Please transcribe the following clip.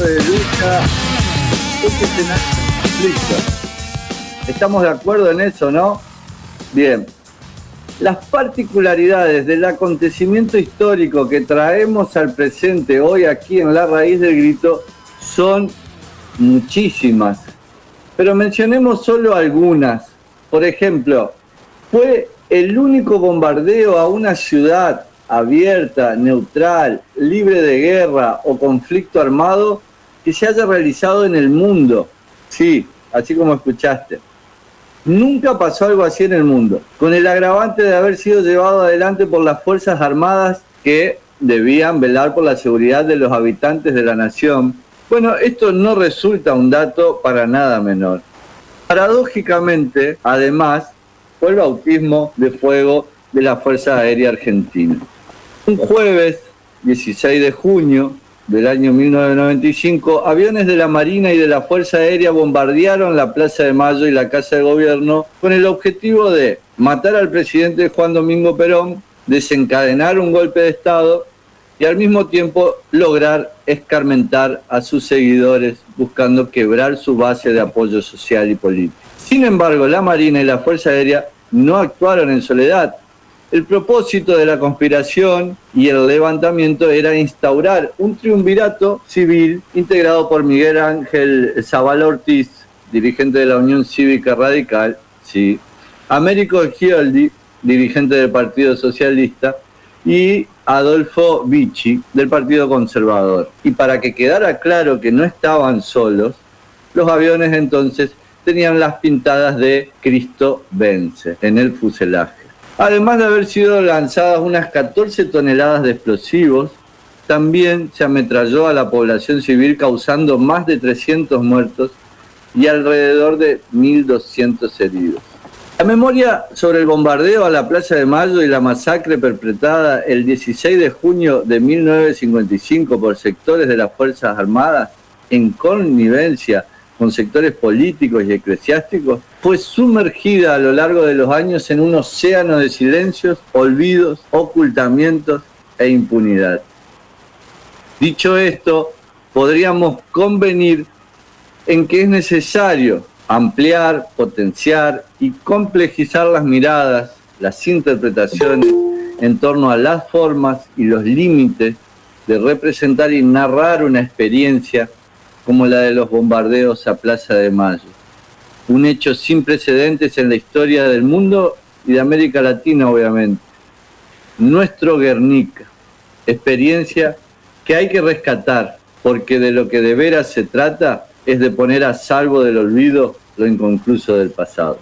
de este. Estamos de acuerdo en eso, ¿no? Bien. Las particularidades del acontecimiento histórico que traemos al presente hoy aquí en la raíz del grito son muchísimas, pero mencionemos solo algunas. Por ejemplo, fue el único bombardeo a una ciudad abierta, neutral, libre de guerra o conflicto armado que se haya realizado en el mundo. Sí, así como escuchaste. Nunca pasó algo así en el mundo, con el agravante de haber sido llevado adelante por las Fuerzas Armadas que debían velar por la seguridad de los habitantes de la nación. Bueno, esto no resulta un dato para nada menor. Paradójicamente, además, fue el bautismo de fuego de la Fuerza Aérea Argentina. Un jueves 16 de junio del año 1995, aviones de la Marina y de la Fuerza Aérea bombardearon la Plaza de Mayo y la Casa de Gobierno con el objetivo de matar al presidente Juan Domingo Perón, desencadenar un golpe de Estado y al mismo tiempo lograr escarmentar a sus seguidores buscando quebrar su base de apoyo social y político. Sin embargo, la Marina y la Fuerza Aérea no actuaron en soledad, el propósito de la conspiración y el levantamiento era instaurar un triunvirato civil integrado por Miguel Ángel Zaval Ortiz, dirigente de la Unión Cívica Radical, sí, Américo Gioldi, dirigente del Partido Socialista, y Adolfo Vicci, del Partido Conservador. Y para que quedara claro que no estaban solos, los aviones entonces tenían las pintadas de Cristo vence en el fuselaje. Además de haber sido lanzadas unas 14 toneladas de explosivos, también se ametralló a la población civil causando más de 300 muertos y alrededor de 1.200 heridos. La memoria sobre el bombardeo a la Plaza de Mayo y la masacre perpetrada el 16 de junio de 1955 por sectores de las Fuerzas Armadas en connivencia con sectores políticos y eclesiásticos, fue sumergida a lo largo de los años en un océano de silencios, olvidos, ocultamientos e impunidad. Dicho esto, podríamos convenir en que es necesario ampliar, potenciar y complejizar las miradas, las interpretaciones en torno a las formas y los límites de representar y narrar una experiencia como la de los bombardeos a Plaza de Mayo. Un hecho sin precedentes en la historia del mundo y de América Latina, obviamente. Nuestro Guernica, experiencia que hay que rescatar, porque de lo que de veras se trata es de poner a salvo del olvido lo inconcluso del pasado.